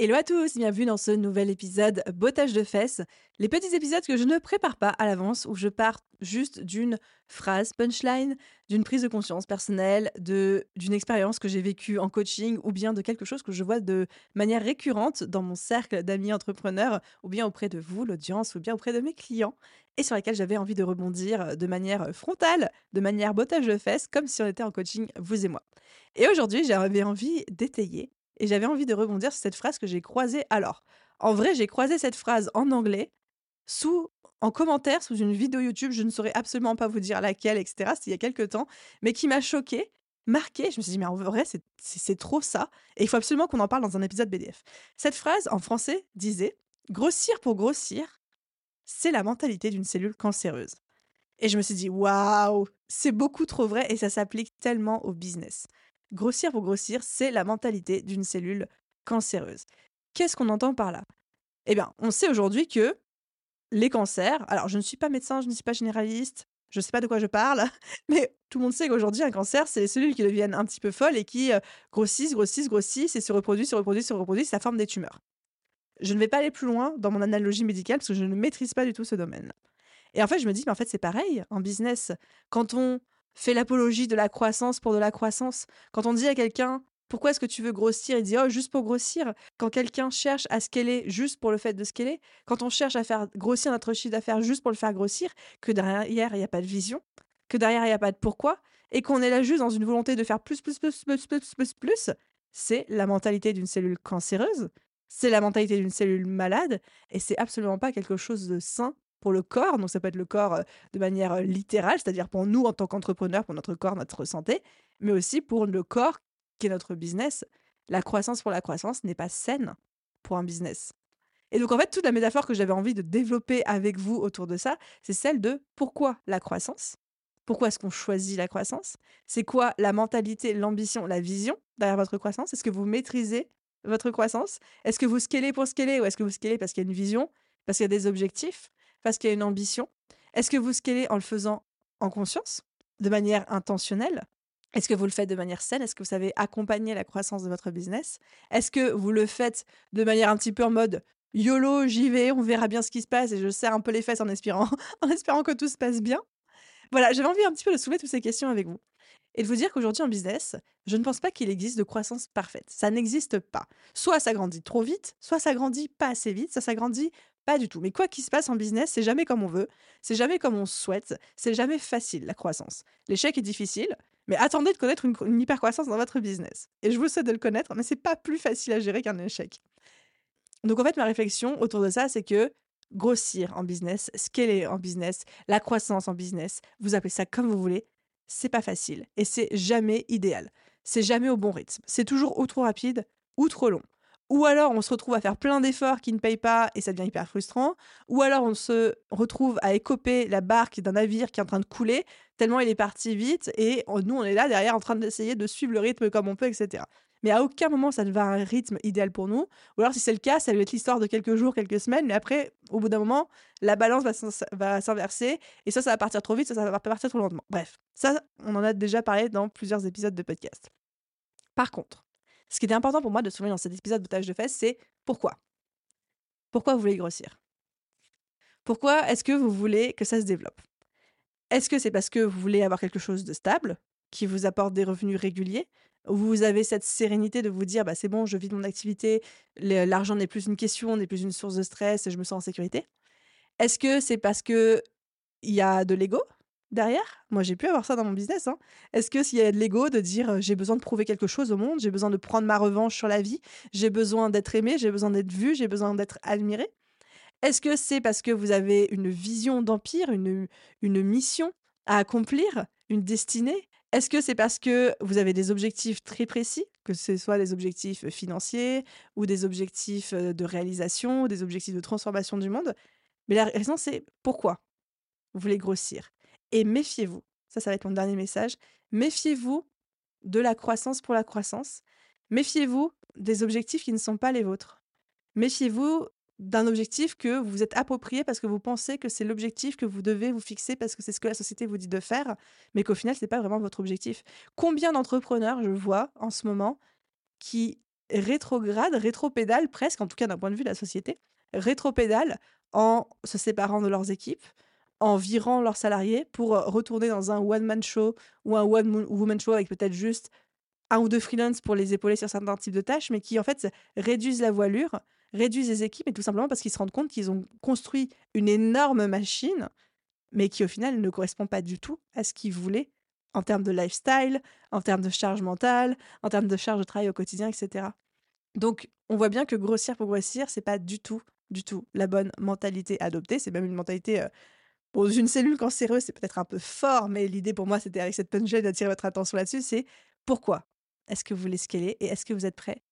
Hello à tous, bienvenue dans ce nouvel épisode Bottage de fesses. Les petits épisodes que je ne prépare pas à l'avance, où je pars juste d'une phrase punchline, d'une prise de conscience personnelle, de d'une expérience que j'ai vécue en coaching, ou bien de quelque chose que je vois de manière récurrente dans mon cercle d'amis entrepreneurs, ou bien auprès de vous, l'audience, ou bien auprès de mes clients, et sur lesquels j'avais envie de rebondir de manière frontale, de manière bottage de fesses, comme si on était en coaching, vous et moi. Et aujourd'hui, j'avais envie d'étayer et j'avais envie de rebondir sur cette phrase que j'ai croisée alors. En vrai, j'ai croisé cette phrase en anglais sous en commentaire sous une vidéo YouTube, je ne saurais absolument pas vous dire laquelle, etc. C'était il y a quelques temps, mais qui m'a choquée, marquée. Je me suis dit, mais en vrai, c'est trop ça. Et il faut absolument qu'on en parle dans un épisode BDF. Cette phrase, en français, disait Grossir pour grossir, c'est la mentalité d'une cellule cancéreuse. Et je me suis dit, waouh, c'est beaucoup trop vrai et ça s'applique tellement au business. Grossir pour grossir, c'est la mentalité d'une cellule cancéreuse. Qu'est-ce qu'on entend par là? Eh bien, on sait aujourd'hui que les cancers, alors je ne suis pas médecin, je ne suis pas généraliste, je ne sais pas de quoi je parle, mais tout le monde sait qu'aujourd'hui, un cancer, c'est les cellules qui deviennent un petit peu folles et qui euh, grossissent, grossissent, grossissent et se reproduisent, se reproduisent, se reproduisent, ça forme des tumeurs. Je ne vais pas aller plus loin dans mon analogie médicale parce que je ne maîtrise pas du tout ce domaine. Et en fait, je me dis, mais en fait, c'est pareil en business. Quand on fait l'apologie de la croissance pour de la croissance. Quand on dit à quelqu'un pourquoi est-ce que tu veux grossir? Il dit oh juste pour grossir. Quand quelqu'un cherche à scaler juste pour le fait de scaler, quand on cherche à faire grossir notre chiffre d'affaires juste pour le faire grossir, que derrière il n'y a pas de vision, que derrière il n'y a pas de pourquoi, et qu'on est là juste dans une volonté de faire plus, plus, plus, plus, plus, plus, plus, c'est la mentalité d'une cellule cancéreuse, c'est la mentalité d'une cellule malade, et c'est absolument pas quelque chose de sain pour le corps, donc ça peut être le corps de manière littérale, c'est-à-dire pour nous en tant qu'entrepreneurs, pour notre corps, notre santé, mais aussi pour le corps qui est notre business. La croissance pour la croissance n'est pas saine pour un business. Et donc en fait, toute la métaphore que j'avais envie de développer avec vous autour de ça, c'est celle de pourquoi la croissance? Pourquoi est-ce qu'on choisit la croissance? C'est quoi la mentalité, l'ambition, la vision derrière votre croissance? Est-ce que vous maîtrisez votre croissance? Est-ce que vous scalez pour scaler ou est-ce que vous scalez parce qu'il y a une vision, parce qu'il y a des objectifs? Parce qu'il y a une ambition. Est-ce que vous scalez en le faisant en conscience, de manière intentionnelle? Est-ce que vous le faites de manière saine? Est-ce que vous savez accompagner la croissance de votre business? Est-ce que vous le faites de manière un petit peu en mode YOLO, j'y vais, on verra bien ce qui se passe et je serre un peu les fesses en espérant, en espérant que tout se passe bien? Voilà, j'avais envie un petit peu de soulever toutes ces questions avec vous et de vous dire qu'aujourd'hui en business, je ne pense pas qu'il existe de croissance parfaite. Ça n'existe pas. Soit ça grandit trop vite, soit ça grandit pas assez vite, ça grandit pas du tout. Mais quoi qu'il se passe en business, c'est jamais comme on veut, c'est jamais comme on souhaite, c'est jamais facile la croissance. L'échec est difficile, mais attendez de connaître une, hyper hypercroissance dans votre business. Et je vous souhaite de le connaître, mais c'est pas plus facile à gérer qu'un échec. Donc en fait, ma réflexion autour de ça, c'est que grossir en business, scaler en business, la croissance en business, vous appelez ça comme vous voulez, c'est pas facile et c'est jamais idéal. C'est jamais au bon rythme. C'est toujours ou trop rapide ou trop long. Ou alors on se retrouve à faire plein d'efforts qui ne payent pas et ça devient hyper frustrant. Ou alors on se retrouve à écoper la barque d'un navire qui est en train de couler tellement il est parti vite et nous on est là derrière en train d'essayer de suivre le rythme comme on peut, etc. Mais à aucun moment ça ne va un rythme idéal pour nous. Ou alors si c'est le cas, ça va être l'histoire de quelques jours, quelques semaines, mais après, au bout d'un moment, la balance va s'inverser et ça, ça va partir trop vite, ça, ça va partir trop lentement. Bref, ça, on en a déjà parlé dans plusieurs épisodes de podcast. Par contre, ce qui était important pour moi de souligner dans cet épisode de tâche de fesses, c'est pourquoi? Pourquoi vous voulez grossir? Pourquoi est-ce que vous voulez que ça se développe? Est-ce que c'est parce que vous voulez avoir quelque chose de stable, qui vous apporte des revenus réguliers? Où vous avez cette sérénité de vous dire bah c'est bon, je vis mon activité, l'argent n'est plus une question, n'est plus une source de stress je me sens en sécurité? Est-ce que c'est parce que il y a de l'ego? Derrière? Moi, j'ai pu avoir ça dans mon business. Hein. Est-ce que s'il y a de l'ego, de dire j'ai besoin de prouver quelque chose au monde, j'ai besoin de prendre ma revanche sur la vie, j'ai besoin d'être aimé, j'ai besoin d'être vu, j'ai besoin d'être admiré? Est-ce que c'est parce que vous avez une vision d'empire, une, une mission à accomplir, une destinée? Est-ce que c'est parce que vous avez des objectifs très précis, que ce soit des objectifs financiers ou des objectifs de réalisation, des objectifs de transformation du monde? Mais la raison, c'est pourquoi vous voulez grossir? Et méfiez-vous, ça, ça va être mon dernier message, méfiez-vous de la croissance pour la croissance. Méfiez-vous des objectifs qui ne sont pas les vôtres. Méfiez-vous d'un objectif que vous vous êtes approprié parce que vous pensez que c'est l'objectif que vous devez vous fixer parce que c'est ce que la société vous dit de faire, mais qu'au final, ce n'est pas vraiment votre objectif. Combien d'entrepreneurs je vois en ce moment qui rétrogradent, rétropédalent presque, en tout cas d'un point de vue de la société, rétropédalent en se séparant de leurs équipes, en virant leurs salariés pour retourner dans un one-man show ou un one-woman show avec peut-être juste un ou deux freelances pour les épauler sur certains types de tâches, mais qui en fait réduisent la voilure, réduisent les équipes, et tout simplement parce qu'ils se rendent compte qu'ils ont construit une énorme machine, mais qui au final ne correspond pas du tout à ce qu'ils voulaient en termes de lifestyle, en termes de charge mentale, en termes de charge de travail au quotidien, etc. Donc, on voit bien que grossir pour grossir, c'est pas du tout, du tout la bonne mentalité adoptée. C'est même une mentalité pour une cellule cancéreuse, c'est peut-être un peu fort, mais l'idée pour moi, c'était avec cette punchline d'attirer votre attention là-dessus, c'est pourquoi est-ce que vous voulez scaler et est-ce que vous êtes prêt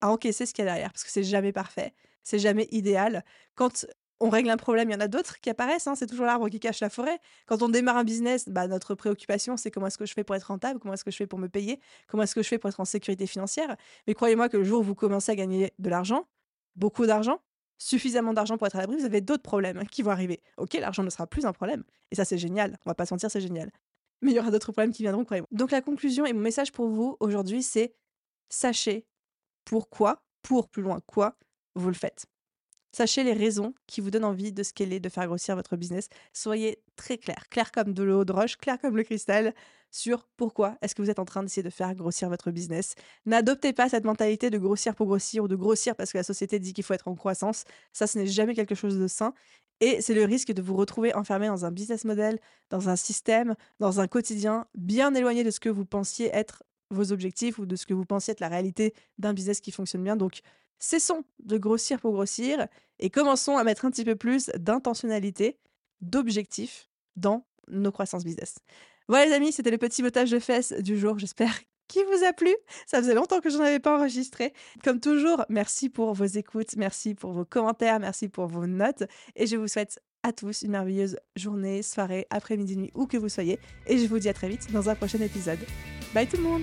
à encaisser ce qu'il y a derrière? Parce que c'est jamais parfait, c'est jamais idéal. Quand on règle un problème, il y en a d'autres qui apparaissent, hein, c'est toujours l'arbre qui cache la forêt. Quand on démarre un business, bah, notre préoccupation, c'est comment est-ce que je fais pour être rentable, comment est-ce que je fais pour me payer, comment est-ce que je fais pour être en sécurité financière. Mais croyez-moi que le jour où vous commencez à gagner de l'argent, beaucoup d'argent, suffisamment d'argent pour être à l'abri, vous avez d'autres problèmes qui vont arriver. Ok, l'argent ne sera plus un problème. Et ça, c'est génial. On va pas se mentir, c'est génial. Mais il y aura d'autres problèmes qui viendront, croyez-moi. Donc la conclusion et mon message pour vous aujourd'hui, c'est sachez pourquoi, pour plus loin quoi, vous le faites. Sachez les raisons qui vous donnent envie de scaler, de faire grossir votre business. Soyez très clair, clair comme de l'eau de roche, clair comme le cristal sur pourquoi est-ce que vous êtes en train d'essayer de faire grossir votre business. N'adoptez pas cette mentalité de grossir pour grossir ou de grossir parce que la société dit qu'il faut être en croissance. Ça, ce n'est jamais quelque chose de sain. Et c'est le risque de vous retrouver enfermé dans un business model, dans un système, dans un quotidien bien éloigné de ce que vous pensiez être vos objectifs ou de ce que vous pensiez être la réalité d'un business qui fonctionne bien. Donc, cessons de grossir pour grossir et commençons à mettre un petit peu plus d'intentionnalité, d'objectifs dans nos croissances business. Voilà les amis, c'était le petit botage de fesses du jour. J'espère qu'il vous a plu. Ça faisait longtemps que je n'en avais pas enregistré. Comme toujours, merci pour vos écoutes, merci pour vos commentaires, merci pour vos notes. Et je vous souhaite à tous une merveilleuse journée, soirée, après-midi, nuit, où que vous soyez. Et je vous dis à très vite dans un prochain épisode. Bye tout le monde